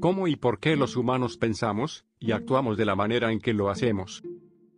¿Cómo y por qué los humanos pensamos y actuamos de la manera en que lo hacemos?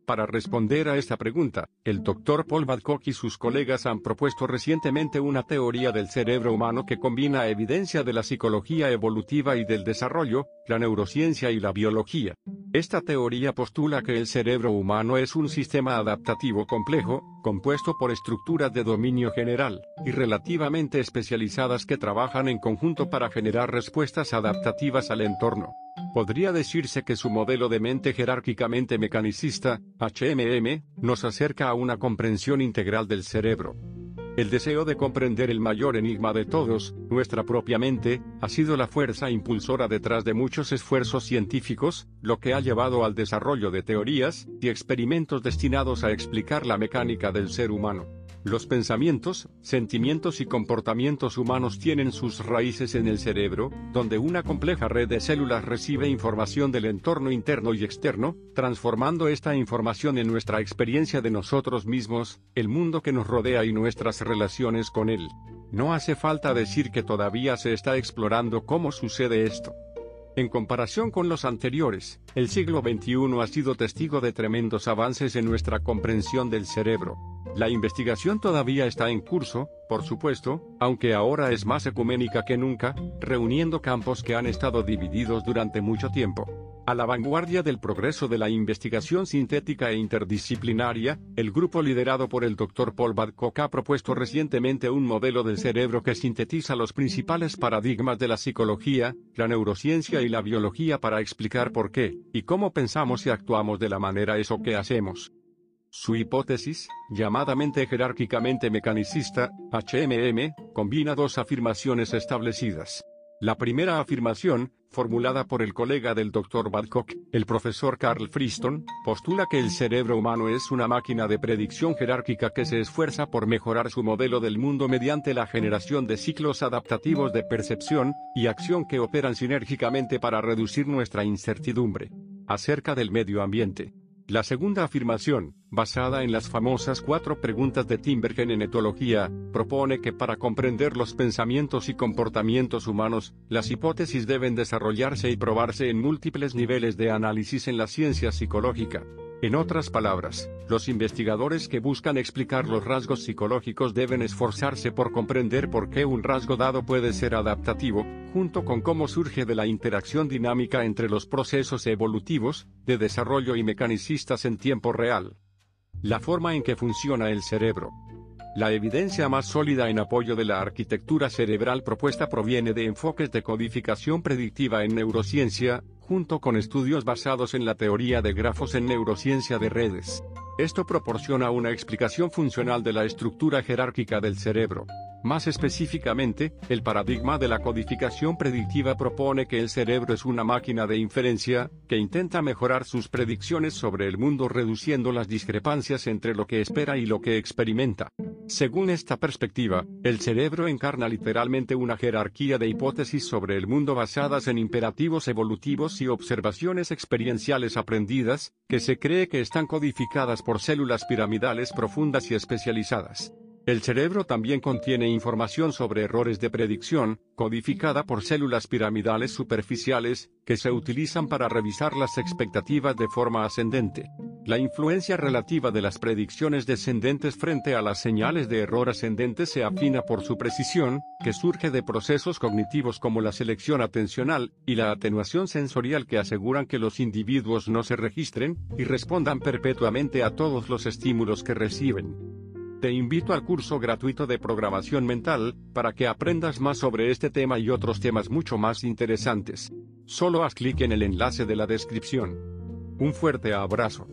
Para responder a esta pregunta, el Dr. Paul Badcock y sus colegas han propuesto recientemente una teoría del cerebro humano que combina evidencia de la psicología evolutiva y del desarrollo, la neurociencia y la biología. Esta teoría postula que el cerebro humano es un sistema adaptativo complejo, compuesto por estructuras de dominio general, y relativamente especializadas que trabajan en conjunto para generar respuestas adaptativas al entorno. Podría decirse que su modelo de mente jerárquicamente mecanicista, HMM, nos acerca a una comprensión integral del cerebro. El deseo de comprender el mayor enigma de todos, nuestra propia mente, ha sido la fuerza impulsora detrás de muchos esfuerzos científicos, lo que ha llevado al desarrollo de teorías y experimentos destinados a explicar la mecánica del ser humano. Los pensamientos, sentimientos y comportamientos humanos tienen sus raíces en el cerebro, donde una compleja red de células recibe información del entorno interno y externo, transformando esta información en nuestra experiencia de nosotros mismos, el mundo que nos rodea y nuestras relaciones con él. No hace falta decir que todavía se está explorando cómo sucede esto. En comparación con los anteriores, el siglo XXI ha sido testigo de tremendos avances en nuestra comprensión del cerebro. La investigación todavía está en curso, por supuesto, aunque ahora es más ecuménica que nunca, reuniendo campos que han estado divididos durante mucho tiempo. A la vanguardia del progreso de la investigación sintética e interdisciplinaria, el grupo liderado por el Dr. Paul Badcock ha propuesto recientemente un modelo del cerebro que sintetiza los principales paradigmas de la psicología, la neurociencia y la biología para explicar por qué y cómo pensamos y actuamos de la manera eso que hacemos. Su hipótesis, llamadamente jerárquicamente mecanicista, HMM, combina dos afirmaciones establecidas. La primera afirmación, formulada por el colega del Dr. Badcock, el profesor Carl Friston, postula que el cerebro humano es una máquina de predicción jerárquica que se esfuerza por mejorar su modelo del mundo mediante la generación de ciclos adaptativos de percepción y acción que operan sinérgicamente para reducir nuestra incertidumbre acerca del medio ambiente. La segunda afirmación, basada en las famosas cuatro preguntas de Timbergen en etología, propone que para comprender los pensamientos y comportamientos humanos, las hipótesis deben desarrollarse y probarse en múltiples niveles de análisis en la ciencia psicológica. En otras palabras, los investigadores que buscan explicar los rasgos psicológicos deben esforzarse por comprender por qué un rasgo dado puede ser adaptativo, junto con cómo surge de la interacción dinámica entre los procesos evolutivos, de desarrollo y mecanicistas en tiempo real. La forma en que funciona el cerebro. La evidencia más sólida en apoyo de la arquitectura cerebral propuesta proviene de enfoques de codificación predictiva en neurociencia, junto con estudios basados en la teoría de grafos en neurociencia de redes. Esto proporciona una explicación funcional de la estructura jerárquica del cerebro. Más específicamente, el paradigma de la codificación predictiva propone que el cerebro es una máquina de inferencia, que intenta mejorar sus predicciones sobre el mundo reduciendo las discrepancias entre lo que espera y lo que experimenta. Según esta perspectiva, el cerebro encarna literalmente una jerarquía de hipótesis sobre el mundo basadas en imperativos evolutivos y observaciones experienciales aprendidas, que se cree que están codificadas por células piramidales profundas y especializadas. El cerebro también contiene información sobre errores de predicción, codificada por células piramidales superficiales, que se utilizan para revisar las expectativas de forma ascendente. La influencia relativa de las predicciones descendentes frente a las señales de error ascendente se afina por su precisión, que surge de procesos cognitivos como la selección atencional y la atenuación sensorial que aseguran que los individuos no se registren y respondan perpetuamente a todos los estímulos que reciben. Te invito al curso gratuito de programación mental, para que aprendas más sobre este tema y otros temas mucho más interesantes. Solo haz clic en el enlace de la descripción. Un fuerte abrazo.